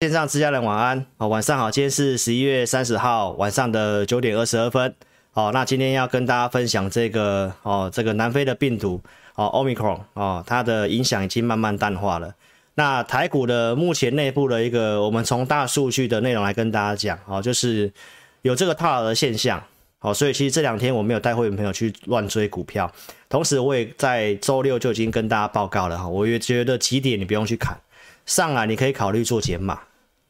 线上之家人晚安，好，晚上好，今天是十一月三十号晚上的九点二十二分，好，那今天要跟大家分享这个哦，这个南非的病毒哦，Omicron 哦，它的影响已经慢慢淡化了。那台股的目前内部的一个，我们从大数据的内容来跟大家讲，哦，就是有这个套牢的现象，好，所以其实这两天我没有带会员朋友去乱追股票，同时我也在周六就已经跟大家报告了哈，我也觉得几点你不用去砍，上来你可以考虑做减码。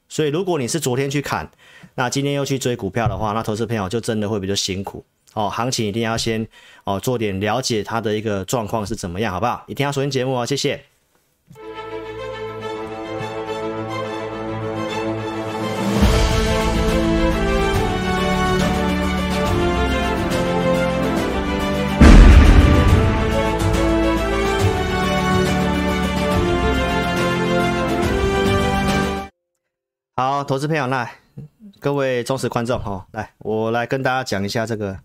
所以，如果你是昨天去砍，那今天又去追股票的话，那投资朋友就真的会比较辛苦哦。行情一定要先哦做点了解它的一个状况是怎么样，好不好？一定要收听节目哦，谢谢。好，投资朋友，来，各位忠实观众哈，来，我来跟大家讲一下这个，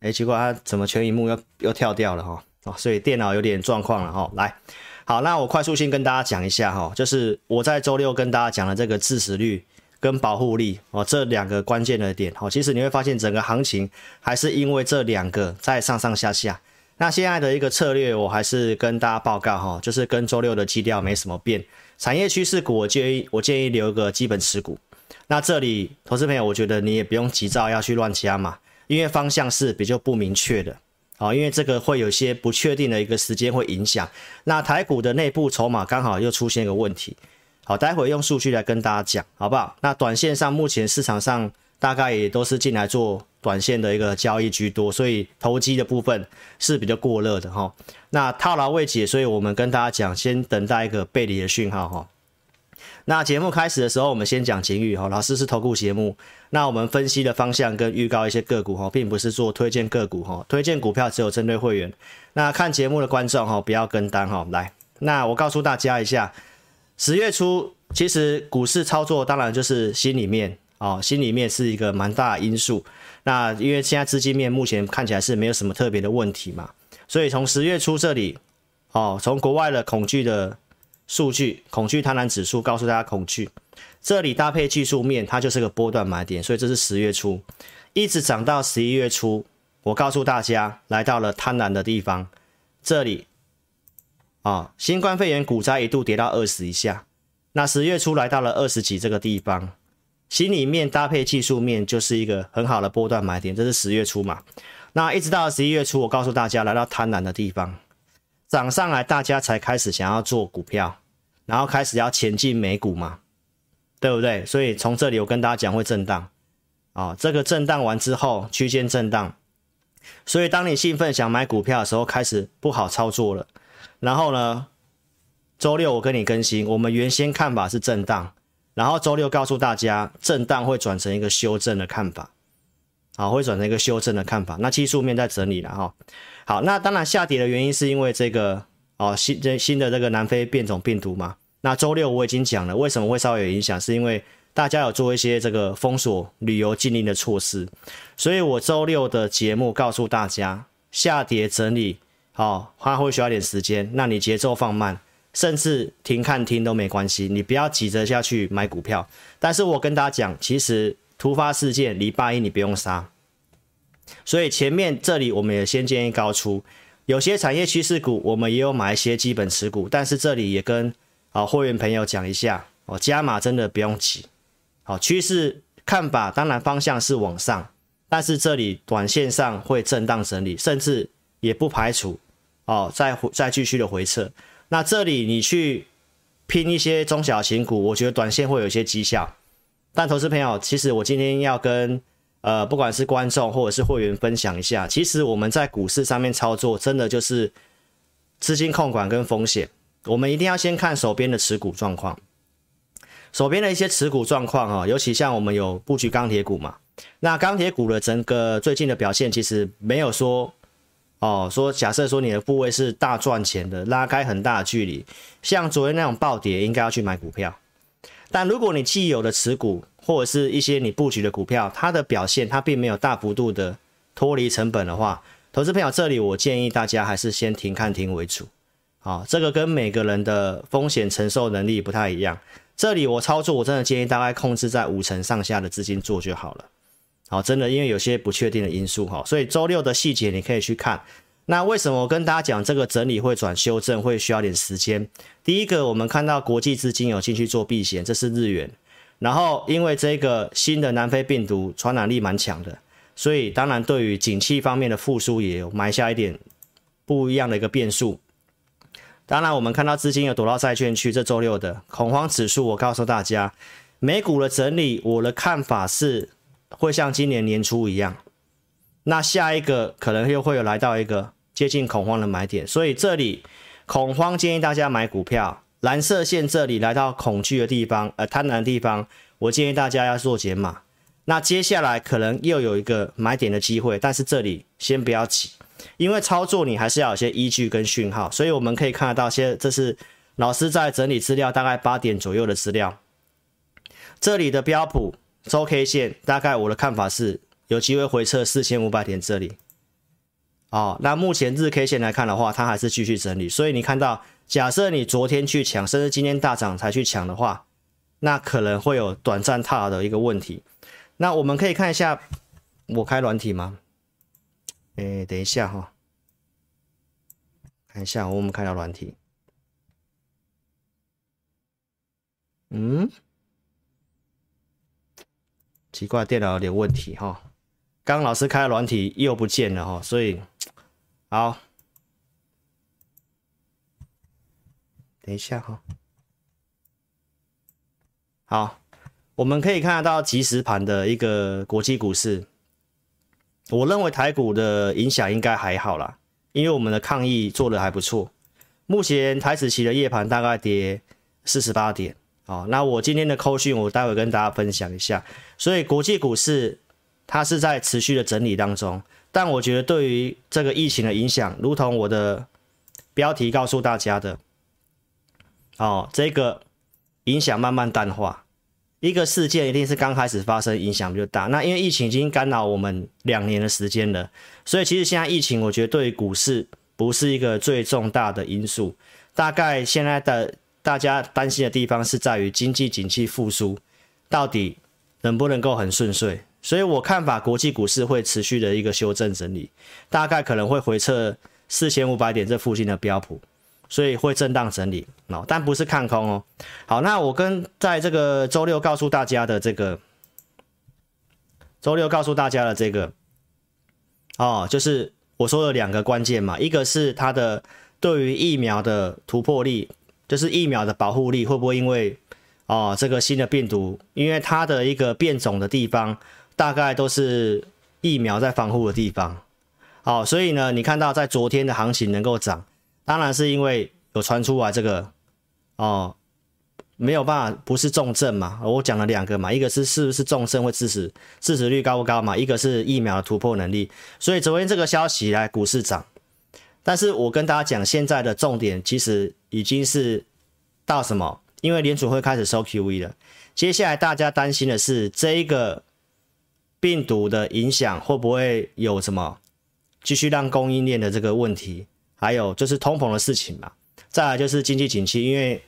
哎，奇怪，它怎么全萤幕又又跳掉了哈？哦，所以电脑有点状况了哈。来，好，那我快速先跟大家讲一下哈，就是我在周六跟大家讲的这个致死率跟保护力哦，这两个关键的点哦，其实你会发现整个行情还是因为这两个在上上下下。那现在的一个策略，我还是跟大家报告哈，就是跟周六的基调没什么变。产业趋势股，我建议我建议留个基本持股。那这里，投资朋友，我觉得你也不用急躁要去乱加嘛，因为方向是比较不明确的啊，因为这个会有些不确定的一个时间会影响。那台股的内部筹码刚好又出现一个问题，好，待会用数据来跟大家讲，好不好？那短线上目前市场上大概也都是进来做短线的一个交易居多，所以投机的部分是比较过热的哈。那套牢未解，所以我们跟大家讲，先等待一个背离的讯号哈。那节目开始的时候，我们先讲情语哈。老师是投顾节目，那我们分析的方向跟预告一些个股哈，并不是做推荐个股哈，推荐股票只有针对会员。那看节目的观众哈，不要跟单哈。来，那我告诉大家一下，十月初其实股市操作当然就是心里面哦，心里面是一个蛮大的因素。那因为现在资金面目前看起来是没有什么特别的问题嘛，所以从十月初这里，哦，从国外的恐惧的数据，恐惧贪婪指数告诉大家恐惧，这里搭配技术面，它就是个波段买点，所以这是十月初，一直涨到十一月初，我告诉大家来到了贪婪的地方，这里，啊，新冠肺炎股灾一度跌到二十以下，那十月初来到了二十几这个地方。心里面搭配技术面就是一个很好的波段买点，这是十月初嘛？那一直到十一月初，我告诉大家来到贪婪的地方，涨上来，大家才开始想要做股票，然后开始要前进美股嘛，对不对？所以从这里我跟大家讲会震荡，啊，这个震荡完之后区间震荡，所以当你兴奋想买股票的时候，开始不好操作了。然后呢，周六我跟你更新，我们原先看法是震荡。然后周六告诉大家，震荡会转成一个修正的看法，好，会转成一个修正的看法。那技术面在整理了哈，好，那当然下跌的原因是因为这个哦新这新的这个南非变种病毒嘛。那周六我已经讲了，为什么会稍微有影响，是因为大家有做一些这个封锁旅游禁令的措施，所以我周六的节目告诉大家，下跌整理，好，它会需要点时间，那你节奏放慢。甚至停看听都没关系，你不要急着下去买股票。但是我跟大家讲，其实突发事件礼拜一你不用杀，所以前面这里我们也先建议高出，有些产业趋势股我们也有买一些基本持股，但是这里也跟啊会员朋友讲一下哦，加码真的不用急，好，趋势看法当然方向是往上，但是这里短线上会震荡整理，甚至也不排除哦再再继续的回撤。那这里你去拼一些中小型股，我觉得短线会有一些绩效。但投资朋友，其实我今天要跟呃不管是观众或者是会员分享一下，其实我们在股市上面操作，真的就是资金控管跟风险。我们一定要先看手边的持股状况，手边的一些持股状况啊，尤其像我们有布局钢铁股嘛，那钢铁股的整个最近的表现，其实没有说。哦，说假设说你的部位是大赚钱的，拉开很大的距离，像昨天那种暴跌，应该要去买股票。但如果你既有的持股或者是一些你布局的股票，它的表现它并没有大幅度的脱离成本的话，投资朋友这里我建议大家还是先停看停为主。啊，这个跟每个人的风险承受能力不太一样。这里我操作，我真的建议大概控制在五成上下的资金做就好了。好，真的，因为有些不确定的因素哈，所以周六的细节你可以去看。那为什么我跟大家讲这个整理会转修正会需要点时间？第一个，我们看到国际资金有进去做避险，这是日元。然后因为这个新的南非病毒传染力蛮强的，所以当然对于景气方面的复苏也有埋下一点不一样的一个变数。当然，我们看到资金有躲到债券去，这周六的恐慌指数，我告诉大家，美股的整理，我的看法是会像今年年初一样。那下一个可能又会有来到一个接近恐慌的买点，所以这里恐慌建议大家买股票。蓝色线这里来到恐惧的地方，呃，贪婪的地方，我建议大家要做减码。那接下来可能又有一个买点的机会，但是这里先不要急。因为操作你还是要有些依据跟讯号，所以我们可以看得到，现这是老师在整理资料，大概八点左右的资料。这里的标普周 K 线，大概我的看法是有机会回撤四千五百点这里。哦，那目前日 K 线来看的话，它还是继续整理，所以你看到，假设你昨天去抢，甚至今天大涨才去抢的话，那可能会有短暂套的一个问题。那我们可以看一下，我开软体吗？哎，等一下哈，看一下我们看到软体。嗯，奇怪，电脑有点问题哈。刚老师开的软体又不见了哈，所以好，等一下哈。好，我们可以看得到即时盘的一个国际股市。我认为台股的影响应该还好啦，因为我们的抗疫做的还不错。目前台指期的夜盘大概跌四十八点，哦，那我今天的扣讯我待会跟大家分享一下。所以国际股市它是在持续的整理当中，但我觉得对于这个疫情的影响，如同我的标题告诉大家的，哦，这个影响慢慢淡化。一个事件一定是刚开始发生，影响比较大。那因为疫情已经干扰我们两年的时间了，所以其实现在疫情，我觉得对于股市不是一个最重大的因素。大概现在的大家担心的地方是在于经济景气复苏到底能不能够很顺遂。所以我看法，国际股市会持续的一个修正整理，大概可能会回测四千五百点这附近的标普。所以会震荡整理哦，但不是看空哦。好，那我跟在这个周六告诉大家的这个，周六告诉大家的这个，哦，就是我说的两个关键嘛，一个是它的对于疫苗的突破力，就是疫苗的保护力会不会因为哦这个新的病毒，因为它的一个变种的地方，大概都是疫苗在防护的地方。好，所以呢，你看到在昨天的行情能够涨。当然是因为有传出来这个哦，没有办法，不是重症嘛？我讲了两个嘛，一个是是不是重症会致死，致死率高不高嘛？一个是疫苗的突破能力。所以昨天这个消息来股市涨，但是我跟大家讲，现在的重点其实已经是到什么？因为联储会开始收 QE 了，接下来大家担心的是这一个病毒的影响会不会有什么继续让供应链的这个问题？还有就是通膨的事情嘛，再来就是经济景气，因为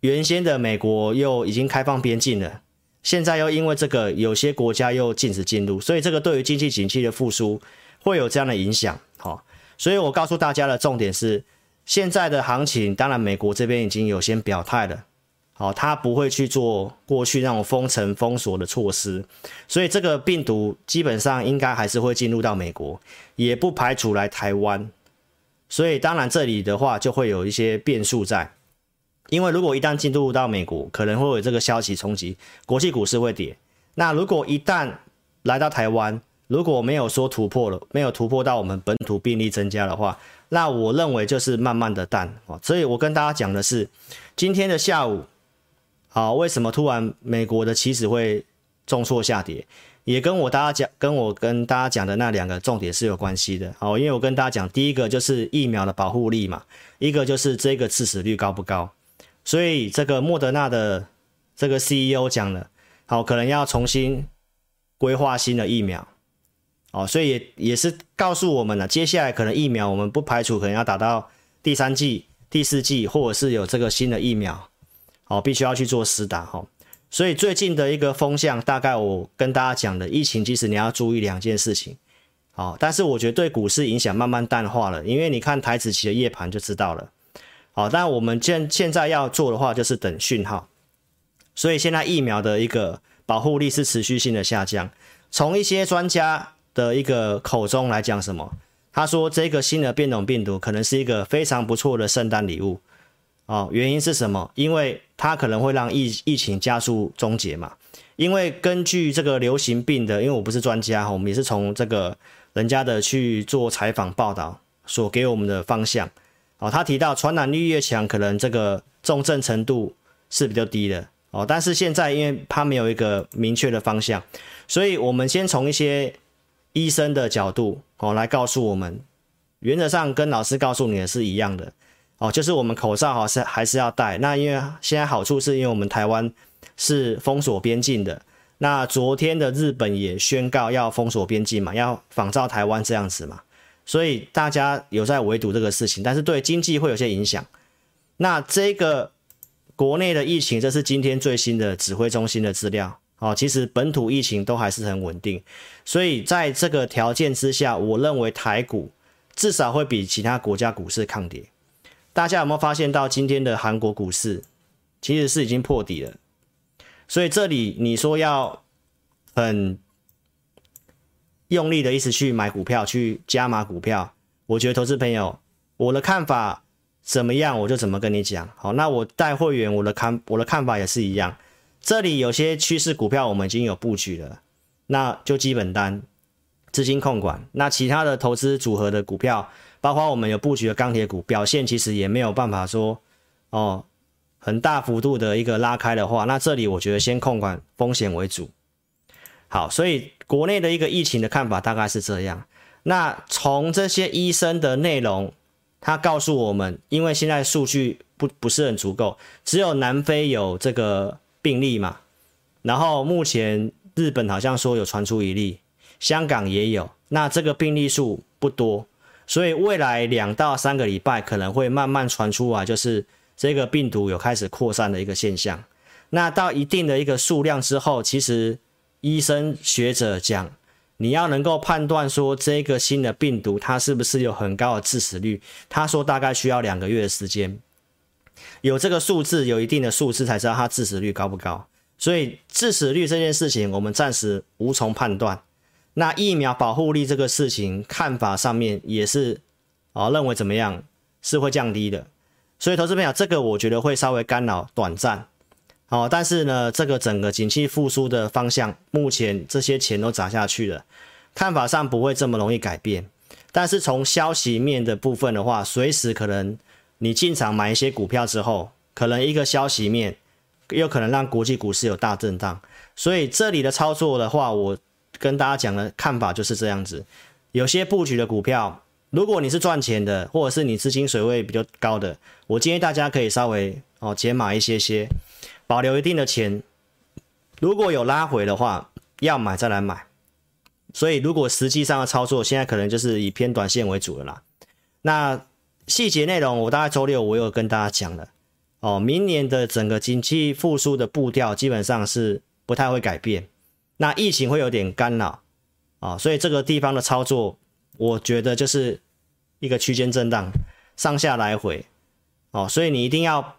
原先的美国又已经开放边境了，现在又因为这个有些国家又禁止进入，所以这个对于经济景气的复苏会有这样的影响。好，所以我告诉大家的重点是，现在的行情，当然美国这边已经有先表态了，好，他不会去做过去那种封城封锁的措施，所以这个病毒基本上应该还是会进入到美国，也不排除来台湾。所以当然这里的话就会有一些变数在，因为如果一旦进入到美国，可能会有这个消息冲击，国际股市会跌。那如果一旦来到台湾，如果没有说突破了，没有突破到我们本土病例增加的话，那我认为就是慢慢的淡哦。所以我跟大家讲的是，今天的下午，啊，为什么突然美国的期指会重挫下跌？也跟我大家讲，跟我跟大家讲的那两个重点是有关系的，好，因为我跟大家讲，第一个就是疫苗的保护力嘛，一个就是这个致死率高不高，所以这个莫德纳的这个 CEO 讲了，好，可能要重新规划新的疫苗，哦，所以也也是告诉我们了，接下来可能疫苗我们不排除可能要打到第三季、第四季，或者是有这个新的疫苗，哦，必须要去做施打哈。所以最近的一个风向，大概我跟大家讲的疫情，其实你要注意两件事情，好，但是我觉得对股市影响慢慢淡化了，因为你看台子期的夜盘就知道了，好，但我们现现在要做的话，就是等讯号。所以现在疫苗的一个保护力是持续性的下降。从一些专家的一个口中来讲，什么？他说这个新的变种病毒可能是一个非常不错的圣诞礼物。哦，原因是什么？因为它可能会让疫疫情加速终结嘛。因为根据这个流行病的，因为我不是专家哈，我们也是从这个人家的去做采访报道所给我们的方向。哦，他提到传染力越强，可能这个重症程度是比较低的。哦，但是现在因为它没有一个明确的方向，所以我们先从一些医生的角度哦来告诉我们，原则上跟老师告诉你的是一样的哦，就是我们口罩好是还是要戴。那因为现在好处是因为我们台湾是封锁边境的，那昨天的日本也宣告要封锁边境嘛，要仿照台湾这样子嘛，所以大家有在围堵这个事情，但是对经济会有些影响。那这个。国内的疫情，这是今天最新的指挥中心的资料。哦，其实本土疫情都还是很稳定，所以在这个条件之下，我认为台股至少会比其他国家股市抗跌。大家有没有发现到今天的韩国股市其实是已经破底了？所以这里你说要很用力的意思去买股票，去加码股票，我觉得投资朋友，我的看法。怎么样，我就怎么跟你讲。好，那我带会员，我的看我的看法也是一样。这里有些趋势股票我们已经有布局了，那就基本单资金控管。那其他的投资组合的股票，包括我们有布局的钢铁股，表现其实也没有办法说哦很大幅度的一个拉开的话，那这里我觉得先控管风险为主。好，所以国内的一个疫情的看法大概是这样。那从这些医生的内容。他告诉我们，因为现在数据不不是很足够，只有南非有这个病例嘛，然后目前日本好像说有传出一例，香港也有，那这个病例数不多，所以未来两到三个礼拜可能会慢慢传出啊，就是这个病毒有开始扩散的一个现象。那到一定的一个数量之后，其实医生学者讲。你要能够判断说这个新的病毒它是不是有很高的致死率，他说大概需要两个月的时间，有这个数字，有一定的数字才知道它致死率高不高。所以致死率这件事情我们暂时无从判断。那疫苗保护力这个事情看法上面也是啊，认为怎么样是会降低的。所以投资朋友，这个我觉得会稍微干扰短暂。好，但是呢，这个整个景气复苏的方向，目前这些钱都砸下去了，看法上不会这么容易改变。但是从消息面的部分的话，随时可能你进场买一些股票之后，可能一个消息面又可能让国际股市有大震荡。所以这里的操作的话，我跟大家讲的看法就是这样子。有些布局的股票，如果你是赚钱的，或者是你资金水位比较高的，我建议大家可以稍微哦减码一些些。保留一定的钱，如果有拉回的话，要买再来买。所以，如果实际上的操作，现在可能就是以偏短线为主了啦。那细节内容，我大概周六我有跟大家讲了。哦，明年的整个经济复苏的步调基本上是不太会改变。那疫情会有点干扰啊，哦，所以这个地方的操作，我觉得就是一个区间震荡，上下来回。哦，所以你一定要。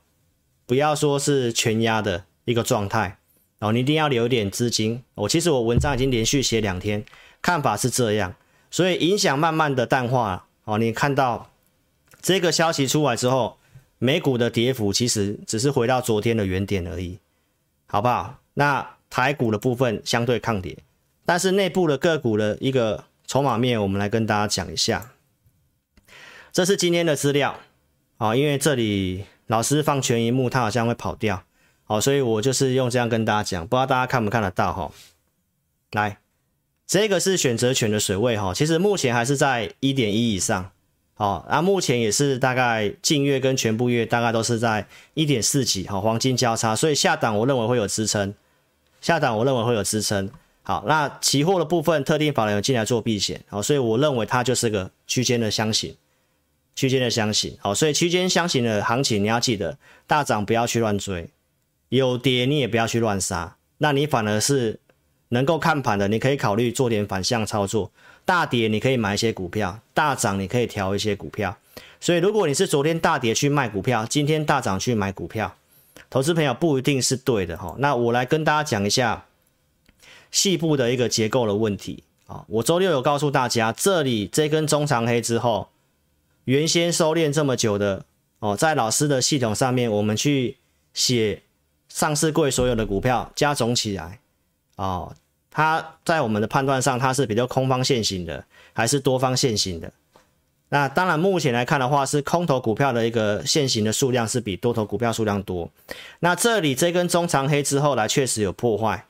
不要说是全压的一个状态哦，你一定要留一点资金。我其实我文章已经连续写两天，看法是这样，所以影响慢慢的淡化哦。你看到这个消息出来之后，美股的跌幅其实只是回到昨天的原点而已，好不好？那台股的部分相对抗跌，但是内部的个股的一个筹码面，我们来跟大家讲一下。这是今天的资料啊，因为这里。老师放全萤幕，他好像会跑掉，好，所以我就是用这样跟大家讲，不知道大家看不看得到哈？来，这个是选择权的水位哈，其实目前还是在一点一以上，好，啊，目前也是大概近月跟全部月大概都是在一点四几，好，黄金交叉，所以下档我认为会有支撑，下档我认为会有支撑，好，那期货的部分特定法人有进来做避险，好，所以我认为它就是个区间的箱型。区间的箱型，好，所以区间箱型的行情你要记得，大涨不要去乱追，有跌你也不要去乱杀，那你反而是能够看盘的，你可以考虑做点反向操作，大跌你可以买一些股票，大涨你可以调一些股票，所以如果你是昨天大跌去卖股票，今天大涨去买股票，投资朋友不一定是对的哈，那我来跟大家讲一下细部的一个结构的问题。啊，我周六有告诉大家，这里这根中长黑之后，原先收敛这么久的哦，在老师的系统上面，我们去写上市柜所有的股票加总起来，哦，它在我们的判断上，它是比较空方线型的，还是多方线型的？那当然，目前来看的话，是空头股票的一个线型的数量是比多头股票数量多。那这里这根中长黑之后来，确实有破坏。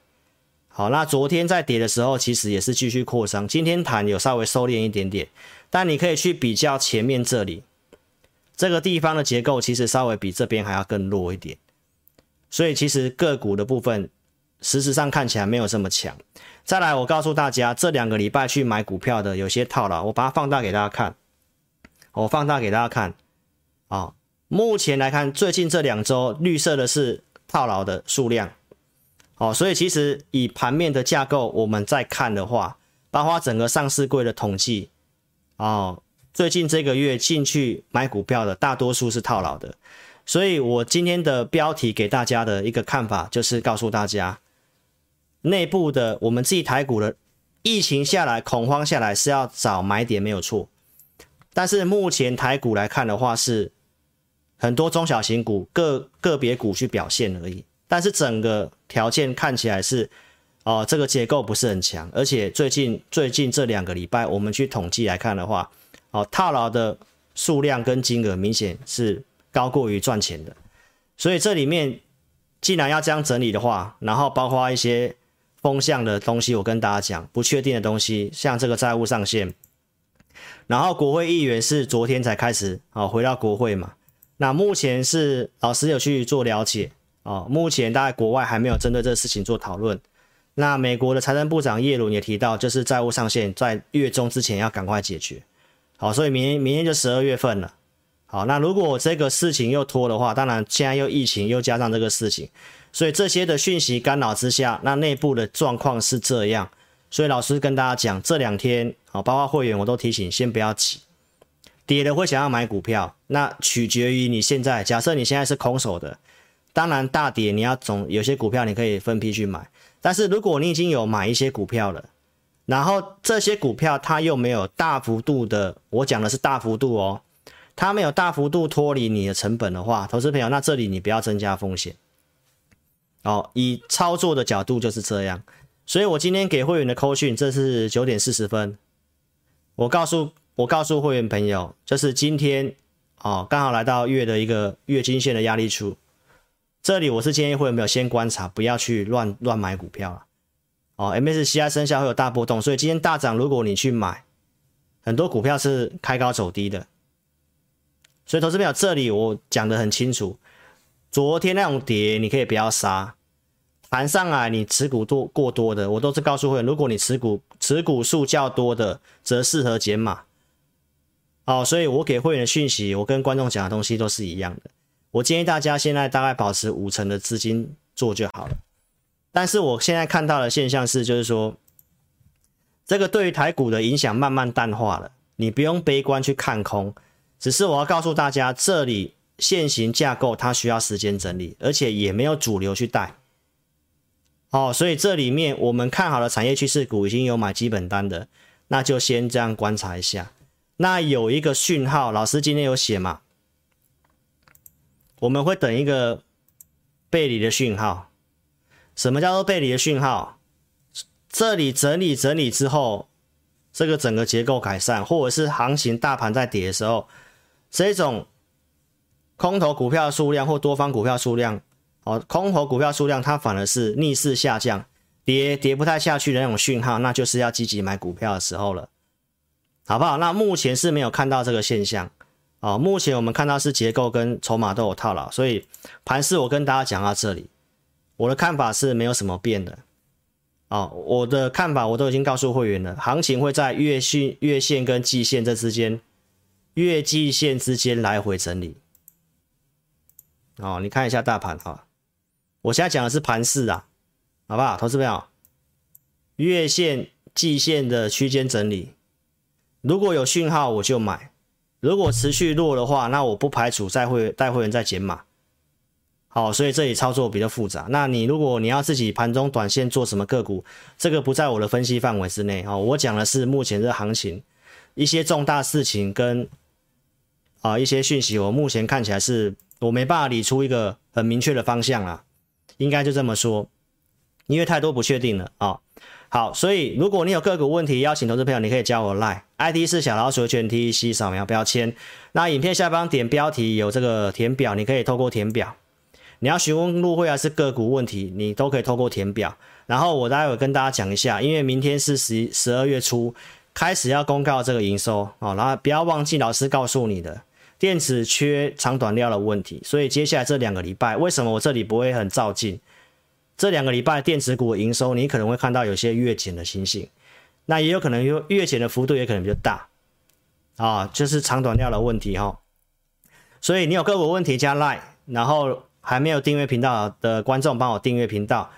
好，那昨天在跌的时候，其实也是继续扩张。今天盘有稍微收敛一点点，但你可以去比较前面这里这个地方的结构，其实稍微比这边还要更弱一点。所以其实个股的部分，实质上看起来没有这么强。再来，我告诉大家，这两个礼拜去买股票的有些套牢，我把它放大给大家看。我放大给大家看。啊，目前来看，最近这两周绿色的是套牢的数量。哦，所以其实以盘面的架构，我们再看的话，包括整个上市柜的统计，哦，最近这个月进去买股票的大多数是套牢的，所以我今天的标题给大家的一个看法，就是告诉大家，内部的我们自己台股的疫情下来，恐慌下来是要找买点没有错，但是目前台股来看的话，是很多中小型股个个别股去表现而已。但是整个条件看起来是，哦，这个结构不是很强，而且最近最近这两个礼拜，我们去统计来看的话，哦，套牢的数量跟金额明显是高过于赚钱的，所以这里面既然要这样整理的话，然后包括一些风向的东西，我跟大家讲不确定的东西，像这个债务上限，然后国会议员是昨天才开始哦回到国会嘛，那目前是老师有去做了解。哦，目前大概国外还没有针对这个事情做讨论。那美国的财政部长耶伦也提到，就是债务上限在月中之前要赶快解决。好，所以明年明天就十二月份了。好，那如果这个事情又拖的话，当然现在又疫情又加上这个事情，所以这些的讯息干扰之下，那内部的状况是这样。所以老师跟大家讲，这两天好，包括会员我都提醒，先不要急，跌了会想要买股票，那取决于你现在，假设你现在是空手的。当然，大跌你要总有些股票你可以分批去买，但是如果你已经有买一些股票了，然后这些股票它又没有大幅度的，我讲的是大幅度哦，它没有大幅度脱离你的成本的话，投资朋友，那这里你不要增加风险。哦，以操作的角度就是这样，所以我今天给会员的扣讯，这是九点四十分，我告诉我告诉会员朋友，就是今天哦，刚好来到月的一个月均线的压力处。这里我是建议会员没有先观察，不要去乱乱买股票了。哦，MSCI 生效会有大波动，所以今天大涨，如果你去买，很多股票是开高走低的。所以投资朋友这里我讲的很清楚，昨天那种跌你可以不要杀，盘上来你持股多过多的，我都是告诉会员，如果你持股持股数较多的，则适合减码。哦，所以我给会员的讯息，我跟观众讲的东西都是一样的。我建议大家现在大概保持五成的资金做就好了。但是我现在看到的现象是，就是说这个对于台股的影响慢慢淡化了。你不用悲观去看空，只是我要告诉大家，这里现行架构它需要时间整理，而且也没有主流去带。哦，所以这里面我们看好的产业趋势股已经有买基本单的，那就先这样观察一下。那有一个讯号，老师今天有写嘛？我们会等一个背离的讯号。什么叫做背离的讯号？这里整理整理之后，这个整个结构改善，或者是行情大盘在跌的时候，这种空头股票数量或多方股票数量，哦，空头股票数量它反而是逆势下降，跌跌不太下去的那种讯号，那就是要积极买股票的时候了，好不好？那目前是没有看到这个现象。哦，目前我们看到是结构跟筹码都有套牢，所以盘势我跟大家讲到这里，我的看法是没有什么变的。哦，我的看法我都已经告诉会员了，行情会在月线、月线跟季线这之间月季线之间来回整理。哦，你看一下大盘哈，我现在讲的是盘势啊，好不好？投资朋友，月线、季线的区间整理，如果有讯号我就买，如果持续弱的话，那我不排除再会带会员再减码。好，所以这里操作比较复杂。那你如果你要自己盘中短线做什么个股，这个不在我的分析范围之内啊。我讲的是目前这行情一些重大事情跟啊一些讯息，我目前看起来是我没办法理出一个很明确的方向啊，应该就这么说，因为太多不确定了啊。好，所以如果你有个股问题，邀请投资朋友，你可以加我 Line，ID 是小老鼠的全 T C 扫描标签。那影片下方点标题有这个填表，你可以透过填表。你要询问入会还是个股问题，你都可以透过填表。然后我待会跟大家讲一下，因为明天是十十二月初开始要公告这个营收哦，然后不要忘记老师告诉你的电子缺长短料的问题。所以接下来这两个礼拜，为什么我这里不会很照进？这两个礼拜电子股营收，你可能会看到有些月减的情形，那也有可能有月减的幅度也可能比较大啊，就是长短料的问题哈。所以你有个股问题加 Line，然后。还没有订阅频道的观众，帮我订阅频道，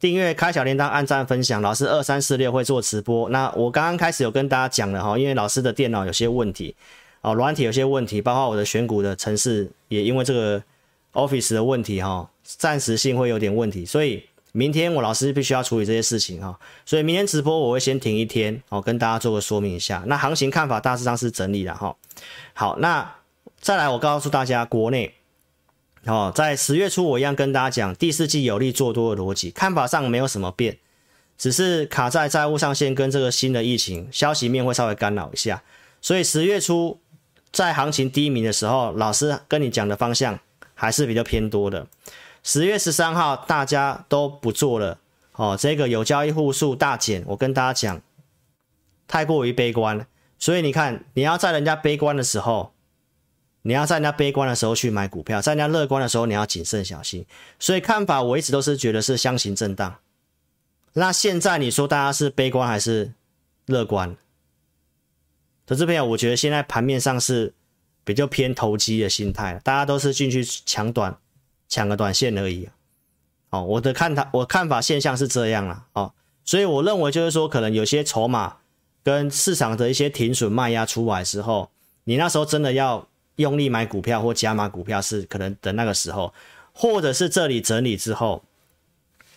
订阅开小铃铛，按赞分享。老师二三四六会做直播。那我刚刚开始有跟大家讲了哈，因为老师的电脑有些问题，哦，软体有些问题，包括我的选股的程式也因为这个 Office 的问题哈，暂时性会有点问题，所以明天我老师必须要处理这些事情哈，所以明天直播我会先停一天，哦，跟大家做个说明一下。那行情看法大致上是整理了哈。好，那再来我告诉大家国内。哦，在十月初，我一样跟大家讲，第四季有利做多的逻辑，看法上没有什么变，只是卡在债务上限跟这个新的疫情消息面会稍微干扰一下。所以十月初在行情低迷的时候，老师跟你讲的方向还是比较偏多的。十月十三号大家都不做了，哦，这个有交易户数大减，我跟大家讲，太过于悲观，所以你看，你要在人家悲观的时候。你要在人家悲观的时候去买股票，在人家乐观的时候你要谨慎小心。所以看法我一直都是觉得是箱型震荡。那现在你说大家是悲观还是乐观？投资朋友，我觉得现在盘面上是比较偏投机的心态，大家都是进去抢短，抢个短线而已。哦，我的看法，我看法现象是这样了。哦，所以我认为就是说，可能有些筹码跟市场的一些停损卖压出来之后，你那时候真的要。用力买股票或加码股票是可能等那个时候，或者是这里整理之后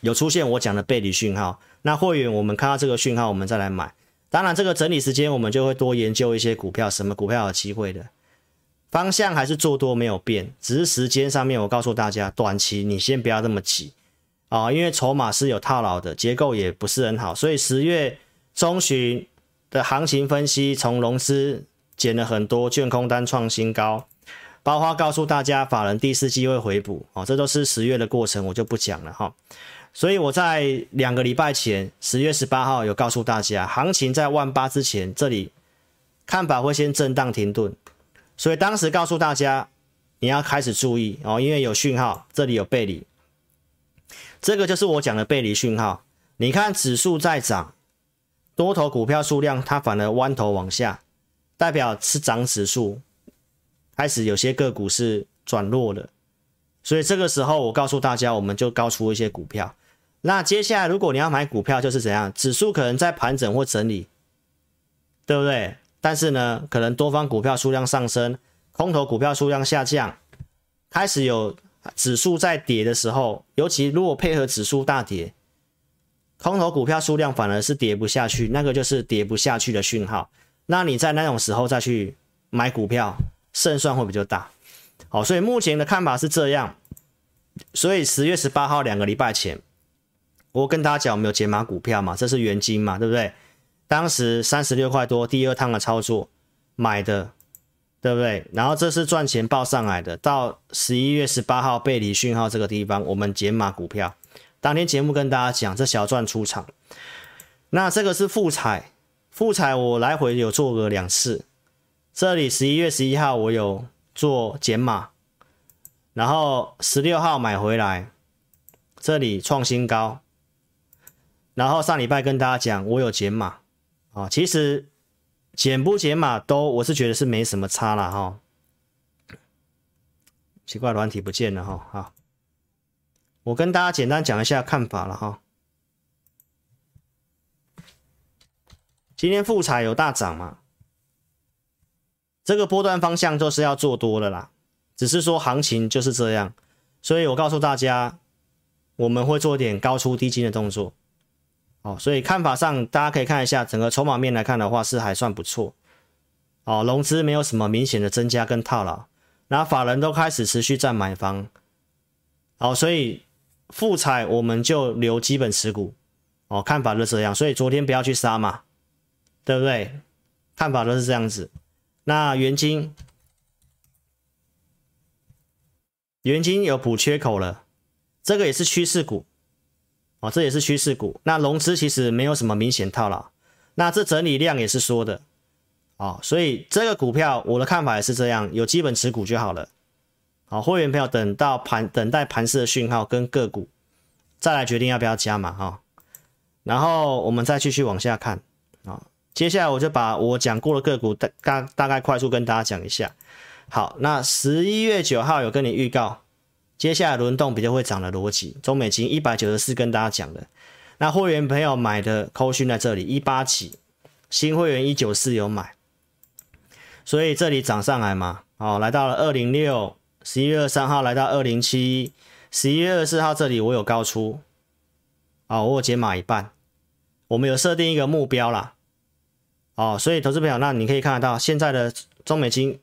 有出现我讲的背离讯号，那会员我们看到这个讯号，我们再来买。当然，这个整理时间我们就会多研究一些股票，什么股票有机会的方向还是做多没有变，只是时间上面我告诉大家，短期你先不要这么急啊，因为筹码是有套牢的，结构也不是很好，所以十月中旬的行情分析从融资。减了很多，券空单创新高，包括告诉大家法人第四季会回补哦，这都是十月的过程，我就不讲了哈。所以我在两个礼拜前，十月十八号有告诉大家，行情在万八之前，这里看法会先震荡停顿，所以当时告诉大家你要开始注意哦，因为有讯号，这里有背离，这个就是我讲的背离讯号。你看指数在涨，多头股票数量它反而弯头往下。代表是涨指数，开始有些个股是转弱了，所以这个时候我告诉大家，我们就高出一些股票。那接下来如果你要买股票，就是怎样？指数可能在盘整或整理，对不对？但是呢，可能多方股票数量上升，空头股票数量下降，开始有指数在跌的时候，尤其如果配合指数大跌，空头股票数量反而是跌不下去，那个就是跌不下去的讯号。那你在那种时候再去买股票，胜算会比较大。好，所以目前的看法是这样。所以十月十八号两个礼拜前，我跟大家讲，我们有减码股票嘛，这是原金嘛，对不对？当时三十六块多，第二趟的操作买的，对不对？然后这是赚钱报上来的。到十一月十八号背离讯号这个地方，我们减码股票。当天节目跟大家讲，这小赚出场。那这个是复彩。复彩我来回有做个两次，这里十一月十一号我有做减码，然后十六号买回来，这里创新高，然后上礼拜跟大家讲我有减码啊，其实减不减码都，我是觉得是没什么差了哈。奇怪，软体不见了哈。好，我跟大家简单讲一下看法了哈。今天富彩有大涨嘛？这个波段方向就是要做多的啦，只是说行情就是这样，所以我告诉大家，我们会做点高出低进的动作。哦，所以看法上大家可以看一下整个筹码面来看的话是还算不错。哦，融资没有什么明显的增加跟套牢，然后法人都开始持续在买方。哦，所以富彩我们就留基本持股。哦，看法是这样，所以昨天不要去杀嘛。对不对？看法都是这样子。那元金，元金有补缺口了，这个也是趋势股哦，这也是趋势股。那融资其实没有什么明显套牢，那这整理量也是说的哦，所以这个股票我的看法也是这样，有基本持股就好了。好，会员朋友等到盘等待盘势的讯号跟个股，再来决定要不要加码哈。然后我们再继续往下看啊。接下来我就把我讲过的个股大大大概快速跟大家讲一下。好，那十一月九号有跟你预告，接下来轮动比较会涨的逻辑，中美金一百九十四跟大家讲的。那会员朋友买的扣讯在这里一八起，新会员一九四有买，所以这里涨上来嘛，哦，来到了二零六，十一月二三号来到二零七，十一月二十四号这里我有高出，哦，我有减码一半，我们有设定一个目标啦。哦，所以投资朋友，那你可以看得到现在的中美金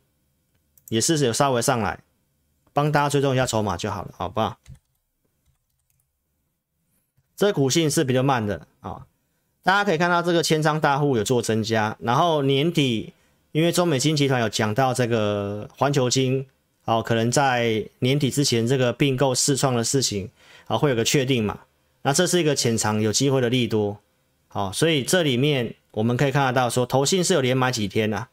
也是有稍微上来，帮大家追踪一下筹码就好了，好不好？这股性是比较慢的啊、大家可以看到这个千张大户有做增加，然后年底因为中美金集团有讲到这个环球金，哦，可能在年底之前这个并购试创的事情啊、会有个确定嘛，那这是一个潜藏有机会的利多，好、哦，所以这里面。我们可以看得到，说投信是有连买几天呐、啊，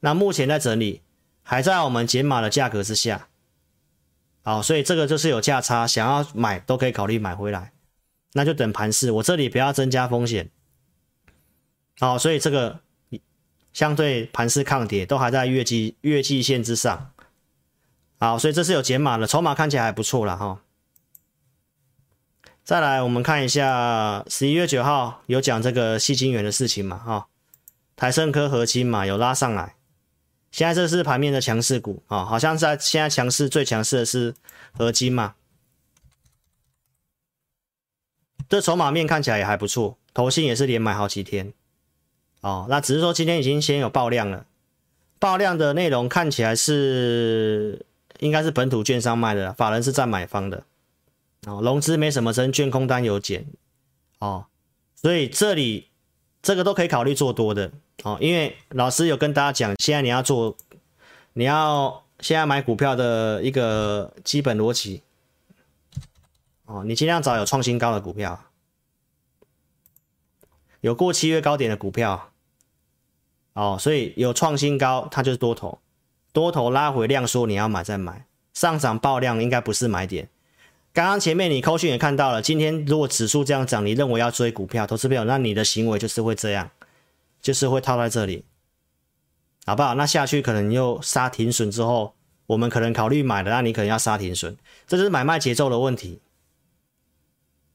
那目前在整理，还在我们减码的价格之下，好，所以这个就是有价差，想要买都可以考虑买回来，那就等盘势，我这里不要增加风险，好，所以这个相对盘势抗跌，都还在月季月季线之上，好，所以这是有减码的，筹码看起来还不错了哈。再来，我们看一下十一月九号有讲这个细晶圆的事情嘛？哈，台胜科合晶嘛，有拉上来。现在这是盘面的强势股啊，好像在现在强势最强势的是合金嘛。这筹码面看起来也还不错，投信也是连买好几天。哦，那只是说今天已经先有爆量了，爆量的内容看起来是应该是本土券商卖的，法人是占买方的。哦，融资没什么增，券空单有减，哦，所以这里这个都可以考虑做多的，哦，因为老师有跟大家讲，现在你要做，你要现在买股票的一个基本逻辑，哦，你尽量找有创新高的股票，有过七月高点的股票，哦，所以有创新高，它就是多头，多头拉回量缩，你要买再买，上涨爆量应该不是买点。刚刚前面你扣讯也看到了，今天如果指数这样涨，你认为要追股票，投资朋友，那你的行为就是会这样，就是会套在这里，好不好？那下去可能又杀停损之后，我们可能考虑买的，那你可能要杀停损，这就是买卖节奏的问题，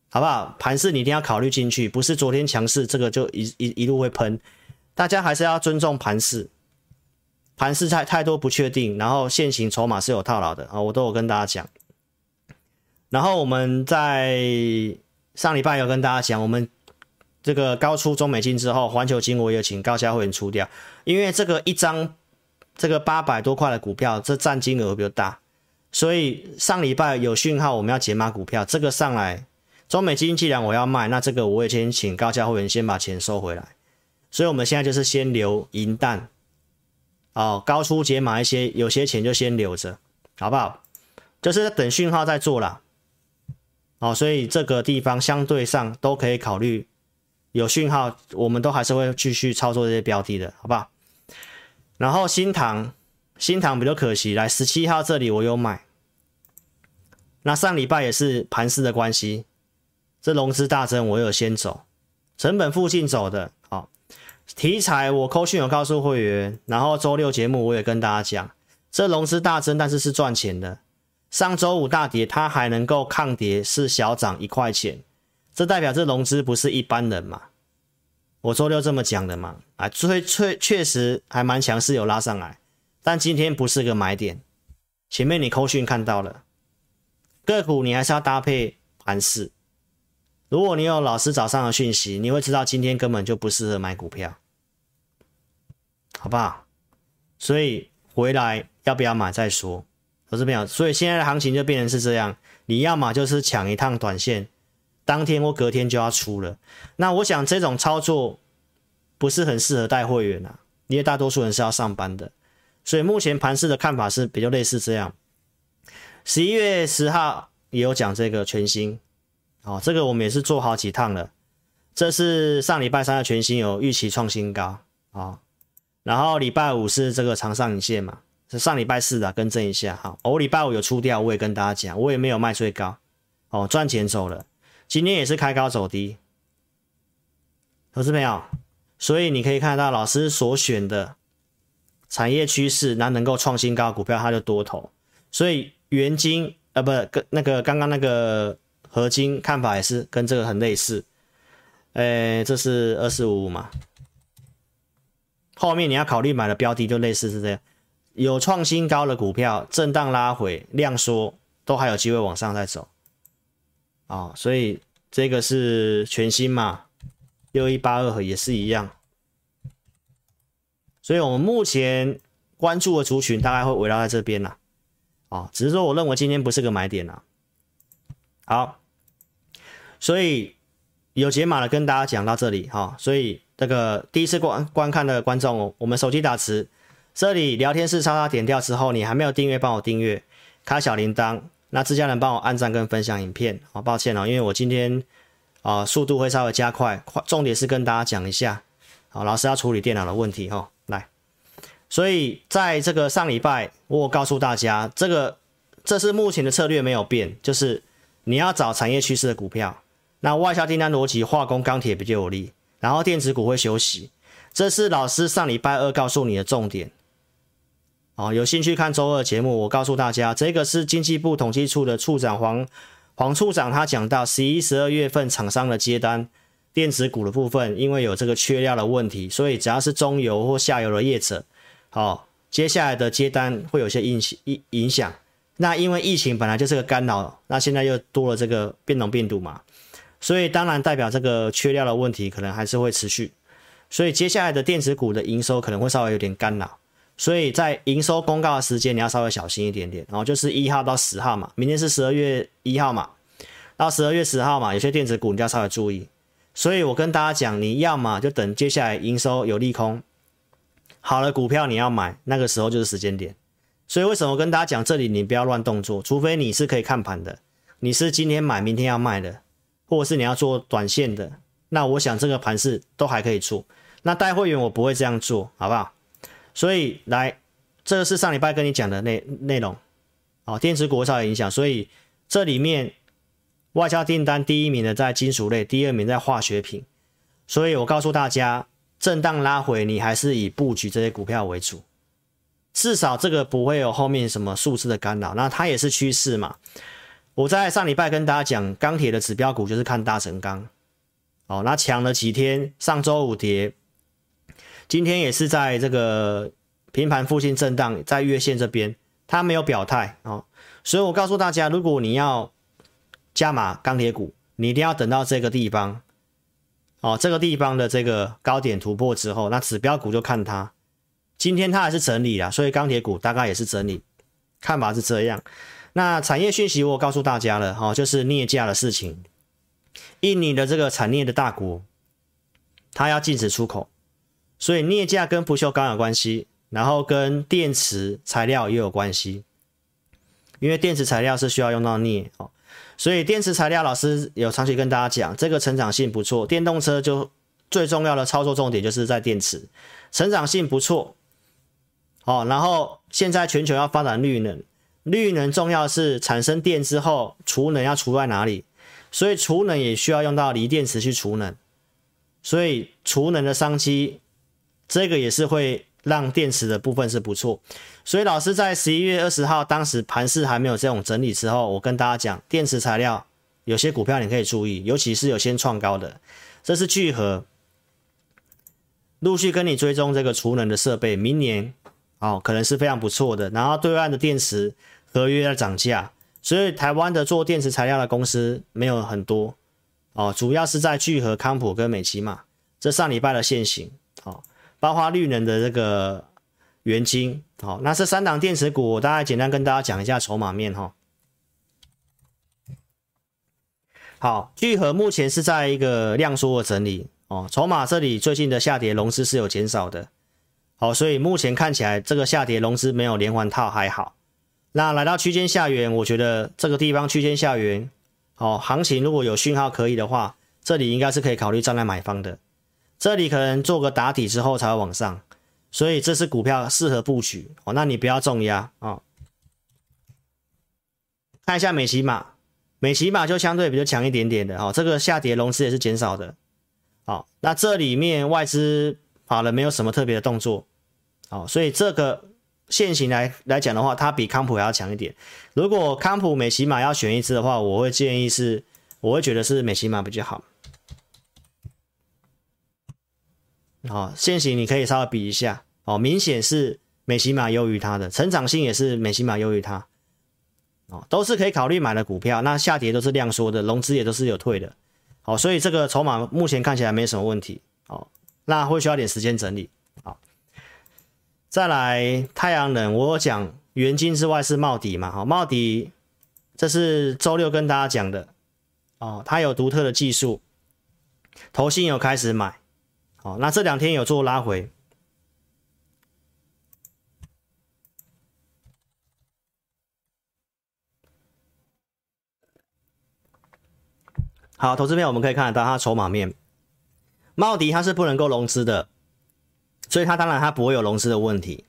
好不好？盘势你一定要考虑进去，不是昨天强势这个就一一一路会喷，大家还是要尊重盘势，盘势太太多不确定，然后现行筹码是有套牢的啊，我都有跟大家讲。然后我们在上礼拜有跟大家讲，我们这个高出中美金之后，环球金我也请高价会员出掉，因为这个一张这个八百多块的股票，这占金额比较大，所以上礼拜有讯号我们要解码股票，这个上来中美金既然我要卖，那这个我也先请高价会员先把钱收回来，所以我们现在就是先留银弹，哦，高出解码一些，有些钱就先留着，好不好？就是等讯号再做了。哦，所以这个地方相对上都可以考虑，有讯号，我们都还是会继续操作这些标的的，好不好？然后新塘，新塘比较可惜，来十七号这里我有买，那上礼拜也是盘势的关系，这融资大增我有先走，成本附近走的，好，题材我扣讯有告诉会员，然后周六节目我也跟大家讲，这融资大增，但是是赚钱的。上周五大跌，它还能够抗跌，是小涨一块钱，这代表这融资不是一般人嘛？我周六这么讲的嘛？啊，确确确实还蛮强势，有拉上来，但今天不是个买点。前面你扣讯看到了，个股你还是要搭配盘势。如果你有老师早上的讯息，你会知道今天根本就不适合买股票，好不好？所以回来要不要买再说。投资朋友，所以现在的行情就变成是这样，你要么就是抢一趟短线，当天或隔天就要出了。那我想这种操作不是很适合带会员啊，因为大多数人是要上班的。所以目前盘市的看法是比较类似这样。十一月十号也有讲这个全新，哦，这个我们也是做好几趟了。这是上礼拜三的全新有预期创新高啊，哦，然后礼拜五是这个长上影线嘛。是上礼拜四的，更正一下哈。我礼拜五有出掉，我也跟大家讲，我也没有卖最高，哦，赚钱走了。今天也是开高走低，投资朋友，所以你可以看到老师所选的产业趋势，那能够创新高股票，它就多头。所以原金呃，不跟那个刚刚那个合金看法也是跟这个很类似。诶，这是二四五五嘛，后面你要考虑买的标的就类似是这样。有创新高的股票，震荡拉回，量缩，都还有机会往上再走，啊、所以这个是全新嘛，六一八二也是一样，所以我们目前关注的族群大概会围绕在这边啦，啊、只是说我认为今天不是个买点啦，好，所以有解码的跟大家讲到这里哈、所以这个第一次观观看的观众，我们手机打词。这里聊天室叉叉点掉之后，你还没有订阅，帮我订阅，开小铃铛。那自家人帮我按赞跟分享影片。好，抱歉哦，因为我今天啊、速度会稍微加快，快重点是跟大家讲一下。好，老师要处理电脑的问题哈、哦。来，所以在这个上礼拜，我告诉大家，这个这是目前的策略没有变，就是你要找产业趋势的股票。那外销订单逻辑，化工、钢铁比较有利，然后电子股会休息。这是老师上礼拜二告诉你的重点。哦，有兴趣看周二节目，我告诉大家，这个是经济部统计处的处长黄黄处长，他讲到十一、十二月份厂商的接单，电子股的部分，因为有这个缺料的问题，所以只要是中游或下游的业者，哦，接下来的接单会有些影影影响。那因为疫情本来就是个干扰，那现在又多了这个变种病毒嘛，所以当然代表这个缺料的问题可能还是会持续，所以接下来的电子股的营收可能会稍微有点干扰。所以在营收公告的时间，你要稍微小心一点点，然后就是一号到十号嘛，明天是十二月一号嘛，到十二月十号嘛，有些电子股你就要稍微注意。所以我跟大家讲，你要嘛就等接下来营收有利空，好的股票你要买，那个时候就是时间点。所以为什么我跟大家讲这里你不要乱动作，除非你是可以看盘的，你是今天买明天要卖的，或者是你要做短线的，那我想这个盘是都还可以做。那带会员我不会这样做，好不好？所以来，这是上礼拜跟你讲的内内容，哦，电池股受影响，所以这里面外销订单第一名的在金属类，第二名在化学品，所以我告诉大家，震荡拉回，你还是以布局这些股票为主，至少这个不会有后面什么数字的干扰，那它也是趋势嘛。我在上礼拜跟大家讲，钢铁的指标股就是看大成钢，哦，那强了几天，上周五跌。今天也是在这个平盘附近震荡，在月线这边，它没有表态哦，所以我告诉大家，如果你要加码钢铁股，你一定要等到这个地方哦，这个地方的这个高点突破之后，那指标股就看它。今天它还是整理啦，所以钢铁股大概也是整理，看法是这样。那产业讯息我告诉大家了哈，就是镍价的事情，印尼的这个产业的大国，它要禁止出口。所以镍价跟不锈钢有关系，然后跟电池材料也有关系，因为电池材料是需要用到镍哦，所以电池材料老师有长期跟大家讲，这个成长性不错，电动车就最重要的操作重点就是在电池，成长性不错，哦，然后现在全球要发展绿能，绿能重要是产生电之后储能要储在哪里，所以储能也需要用到锂电池去储能，所以储能的商机。这个也是会让电池的部分是不错。所以老师在十一月二十号当时盘势还没有这种整理之后，我跟大家讲，电池材料有些股票你可以注意，尤其是有先创高的，这是聚合，陆续跟你追踪这个储能的设备，明年哦可能是非常不错的。然后对岸的电池合约在涨价，所以台湾的做电池材料的公司没有很多。哦，主要是在聚合、康普跟美琪玛，这上礼拜的线型，哦，包括绿能的这个元晶，好、那这三档电池股，我大概简单跟大家讲一下筹码面哈、好，聚合目前是在一个量缩的整理，哦，筹码这里最近的下跌融资是有减少的，好、哦，所以目前看起来这个下跌融资没有连环套还好，那来到区间下缘，我觉得这个地方区间下缘。好、哦，行情如果有讯号可以的话，这里应该是可以考虑站在买方的。这里可能做个打底之后才会往上，所以这是股票适合布局哦。那你不要重压啊、哦。看一下美琪玛，美琪玛就相对比较强一点点的哦。这个下跌融资也是减少的。好、哦，那这里面外资好了没有什么特别的动作。哦，所以这个。现行来来讲的话，它比康普还要强一点。如果康普、美琪玛要选一支的话，我会建议是，我会觉得是美琪玛比较好。好，现行你可以稍微比一下，哦，明显是美琪玛优于它的，成长性也是美琪玛优于它，哦，都是可以考虑买的股票。那下跌都是量缩的，融资也都是有退的，好，所以这个筹码目前看起来没什么问题，哦，那会需要点时间整理。好再来太阳能，我讲元金之外是茂迪嘛？好，茂迪这是周六跟大家讲的哦，它有独特的技术，投信有开始买，好，那这两天有做拉回，好，投资面我们可以看得到它筹码面，茂迪它是不能够融资的。所以它当然它不会有融资的问题。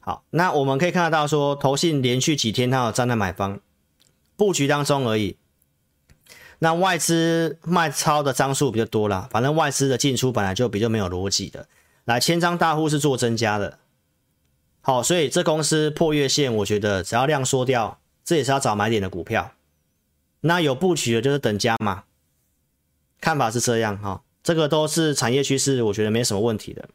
好，那我们可以看得到说，投信连续几天它有站在买方布局当中而已。那外资卖超的张数比较多啦，反正外资的进出本来就比较没有逻辑的。来，千张大户是做增加的。好，所以这公司破月线，我觉得只要量缩掉，这也是要找买点的股票。那有布局的就是等加嘛，看法是这样哈。这个都是产业趋势，我觉得没什么问题的。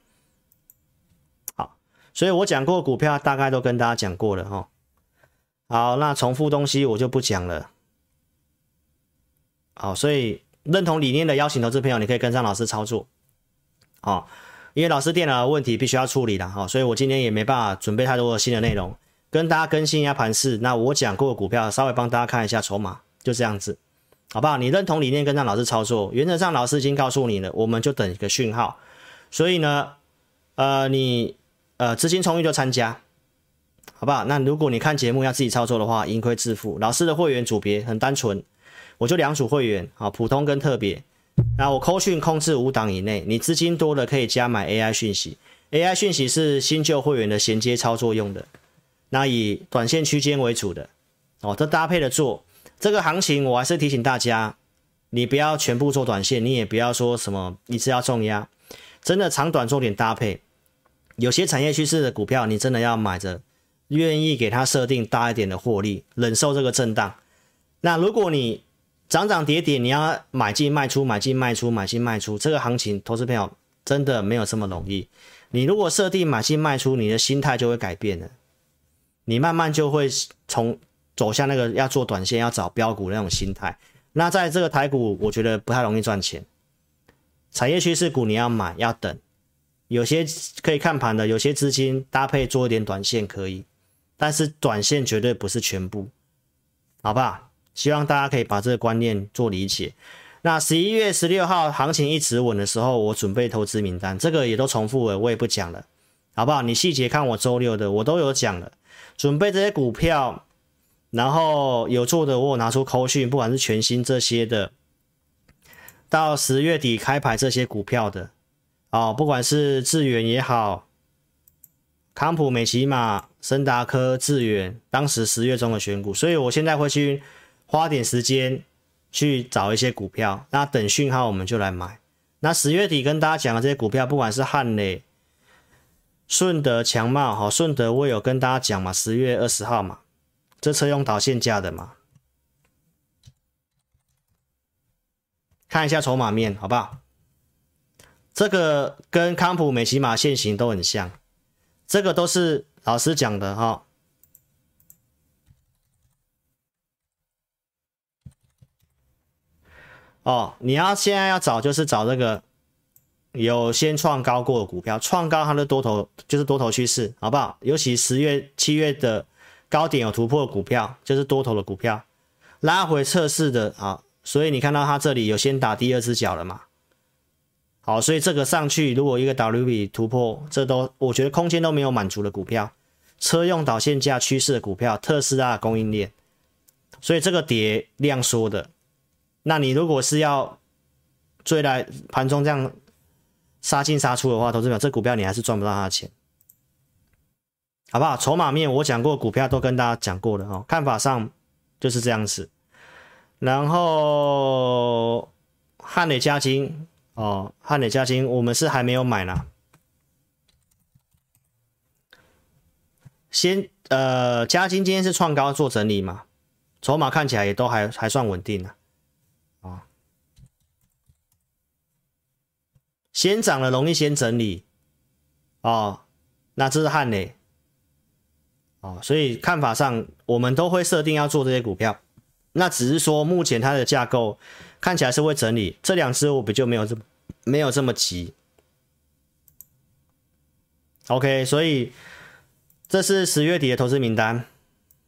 好所以我讲过股票，大概都跟大家讲过了哈。好，那重复东西我就不讲了。好，所以认同理念的邀请投资朋友，你可以跟上老师操作。哦，因为老师电脑的问题必须要处理了哈，所以我今天也没办法准备太多的新的内容，跟大家更新一下盘势。那我讲过的股票，稍微帮大家看一下筹码，就这样子，好不好？你认同理念，跟上老师操作，原则上老师已经告诉你了，我们就等一个讯号。所以呢，呃，你。呃，资金充裕就参加，好不好？那如果你看节目要自己操作的话，盈亏自负。老师的会员组别很单纯，我就两组会员，啊，普通跟特别。那我扣讯控制五档以内，你资金多了可以加买 AI 讯息，AI 讯息是新旧会员的衔接操作用的，那以短线区间为主的，哦，这搭配的做。这个行情我还是提醒大家，你不要全部做短线，你也不要说什么一次要重压，真的长短做点搭配。有些产业趋势的股票，你真的要买着，愿意给它设定大一点的获利，忍受这个震荡。那如果你涨涨跌跌，你要买进卖出，买进卖出，买进卖出，这个行情，投资朋友真的没有这么容易。你如果设定买进卖出，你的心态就会改变了，你慢慢就会从走向那个要做短线、要找标股那种心态。那在这个台股，我觉得不太容易赚钱。产业趋势股你要买，要等。有些可以看盘的，有些资金搭配做一点短线可以，但是短线绝对不是全部，好吧？希望大家可以把这个观念做理解。那十一月十六号行情一直稳的时候，我准备投资名单，这个也都重复了，我也不讲了，好不好？你细节看我周六的，我都有讲了，准备这些股票，然后有做的我有拿出扣讯，不管是全新这些的，到十月底开牌这些股票的。哦，不管是智远也好，康普、美琪玛、森达科、智远，当时十月中的选股，所以我现在会去花点时间去找一些股票，那等讯号我们就来买。那十月底跟大家讲的这些股票，不管是汉磊、顺德强茂哈，顺德我有跟大家讲嘛，十月二十号嘛，这车用导线架的嘛，看一下筹码面好不好？这个跟康普、美琪玛线型都很像，这个都是老师讲的哈。哦你要现在要找就是找这个有先创高过的股票，创高它的多头就是多头趋势，好不好？尤其十月、七月的高点有突破的股票，就是多头的股票，拉回测试的啊，所以你看到它这里有先打第二只脚了嘛？好，所以这个上去如果一个 WB 突破，这都我觉得空间都没有满足的股票，车用导线架趋势的股票，特斯拉供应链，所以这个跌量缩的。那你如果是要追来盘中这样杀进杀出的话，投资者这股票你还是赚不到他的钱，好不好？筹码面我讲过，股票都跟大家讲过了哦，看法上就是这样子。然后汉磊嘉金哦，汉磊嘉金我们是还没有买呢。先呃，嘉金今天是创高做整理嘛，筹码看起来也都还还算稳定啊。先涨了容易先整理，哦，那这是汉磊，哦，所以看法上我们都会设定要做这些股票，那只是说目前它的架构看起来是会整理，这两只我比较没有这么没有这么急，OK，所以这是十月底的投资名单，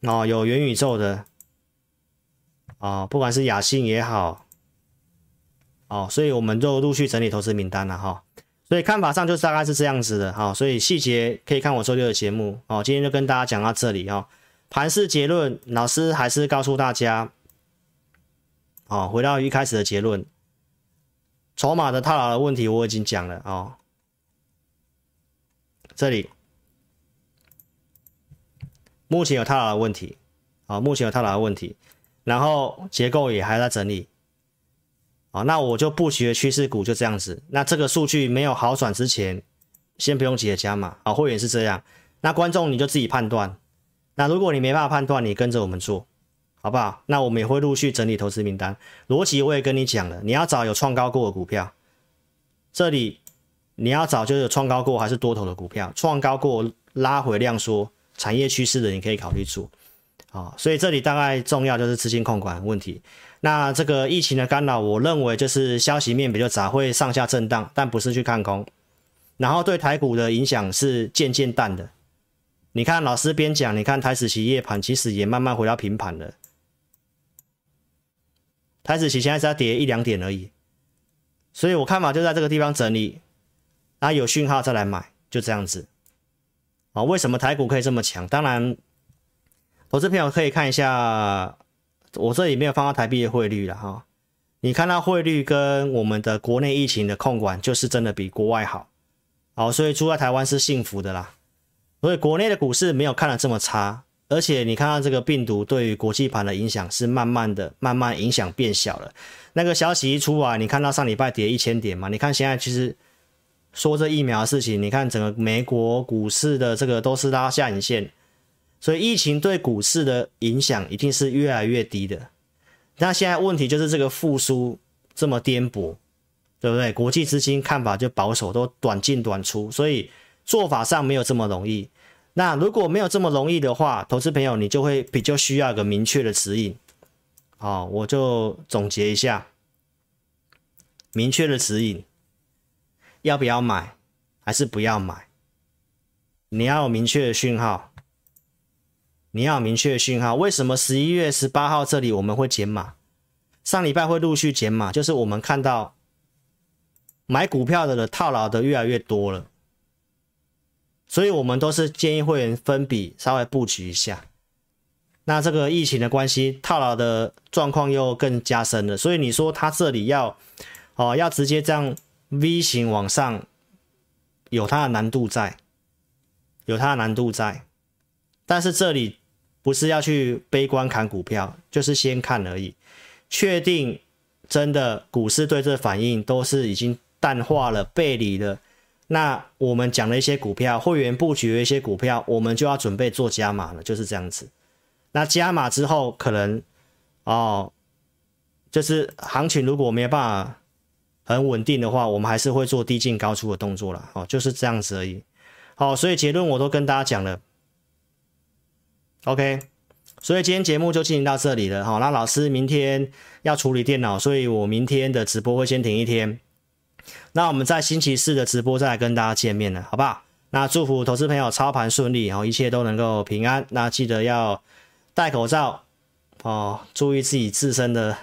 哦，有元宇宙的，哦，不管是雅信也好。哦，所以我们就陆续整理投资名单了哈，所以看法上就大概是这样子的哈，所以细节可以看我周六的节目哦。今天就跟大家讲到这里哦，盘势结论，老师还是告诉大家，哦，回到一开始的结论，筹码的套牢的问题我已经讲了哦，这里目前有套牢的问题，啊，目前有套牢的问题，然后结构也还在整理。好，那我就布局的趋势股就这样子。那这个数据没有好转之前，先不用急着加码。好，会员是这样。那观众你就自己判断。那如果你没办法判断，你跟着我们做，好不好？那我们也会陆续整理投资名单。逻辑我也跟你讲了，你要找有创高过的股票。这里你要找就是有创高过还是多头的股票，创高过拉回量缩产业趋势的，你可以考虑做。好，所以这里大概重要就是资金控管问题。那这个疫情的干扰，我认为就是消息面比较杂，会上下震荡，但不是去看空。然后对台股的影响是渐渐淡的。你看老师边讲，你看台指期夜盘其实也慢慢回到平盘了。台指期现在是要跌一两点而已，所以我看法就在这个地方整理，那有讯号再来买，就这样子。啊，为什么台股可以这么强？当然，投资朋友可以看一下。我这里没有放到台币的汇率了哈，你看到汇率跟我们的国内疫情的控管，就是真的比国外好，好，所以住在台湾是幸福的啦。所以国内的股市没有看得这么差，而且你看到这个病毒对于国际盘的影响是慢慢的、慢慢影响变小了。那个消息一出来，你看到上礼拜跌一千点嘛？你看现在其实说这疫苗的事情，你看整个美国股市的这个都是拉下影线。所以疫情对股市的影响一定是越来越低的。那现在问题就是这个复苏这么颠簸，对不对？国际资金看法就保守，都短进短出，所以做法上没有这么容易。那如果没有这么容易的话，投资朋友你就会比较需要一个明确的指引。好，我就总结一下，明确的指引，要不要买，还是不要买？你要有明确的讯号。你要明确讯号，为什么十一月十八号这里我们会减码？上礼拜会陆续减码，就是我们看到买股票的人套牢的越来越多了，所以我们都是建议会员分笔稍微布局一下。那这个疫情的关系，套牢的状况又更加深了，所以你说它这里要哦要直接这样 V 型往上，有它的难度在，有它的难度在，但是这里。不是要去悲观砍股票，就是先看而已。确定真的股市对这反应都是已经淡化了、背离了，那我们讲了一些股票，会员布局的一些股票，我们就要准备做加码了，就是这样子。那加码之后，可能哦，就是行情如果没有办法很稳定的话，我们还是会做低进高出的动作了，哦，就是这样子而已。好，所以结论我都跟大家讲了，OK。所以今天节目就进行到这里了，好，那老师明天要处理电脑，所以我明天的直播会先停一天。那我们在星期四的直播再来跟大家见面了，好不好？那祝福投资朋友操盘顺利，然后一切都能够平安。那记得要戴口罩哦，注意自己自身的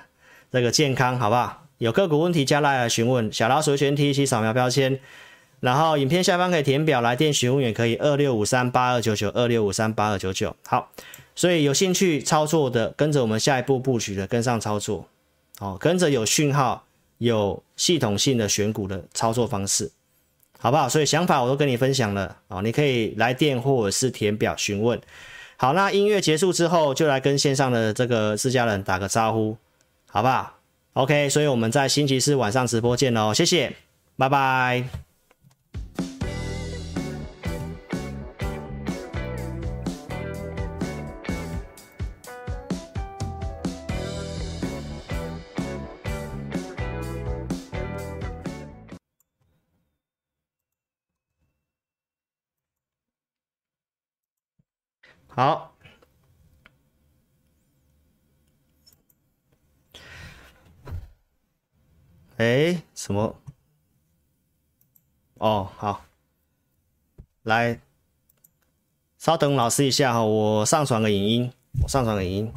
这个健康，好不好？有个股问题加来询问，小老鼠全 T 一扫描标签，然后影片下方可以填表来电询问，也可以二六五三八二九九二六五三八二九九。好，所以有兴趣操作的，跟着我们下一步布局的跟上操作，哦，跟着有讯号。有系统性的选股的操作方式，好不好？所以想法我都跟你分享了啊，你可以来电或者是填表询问。好，那音乐结束之后，就来跟线上的这个自家人打个招呼，好不好？OK，所以我们在星期四晚上直播见喽，谢谢，拜拜。好，哎，什么？哦，好，来，稍等老师一下哈，我上传个影音，我上传个影音。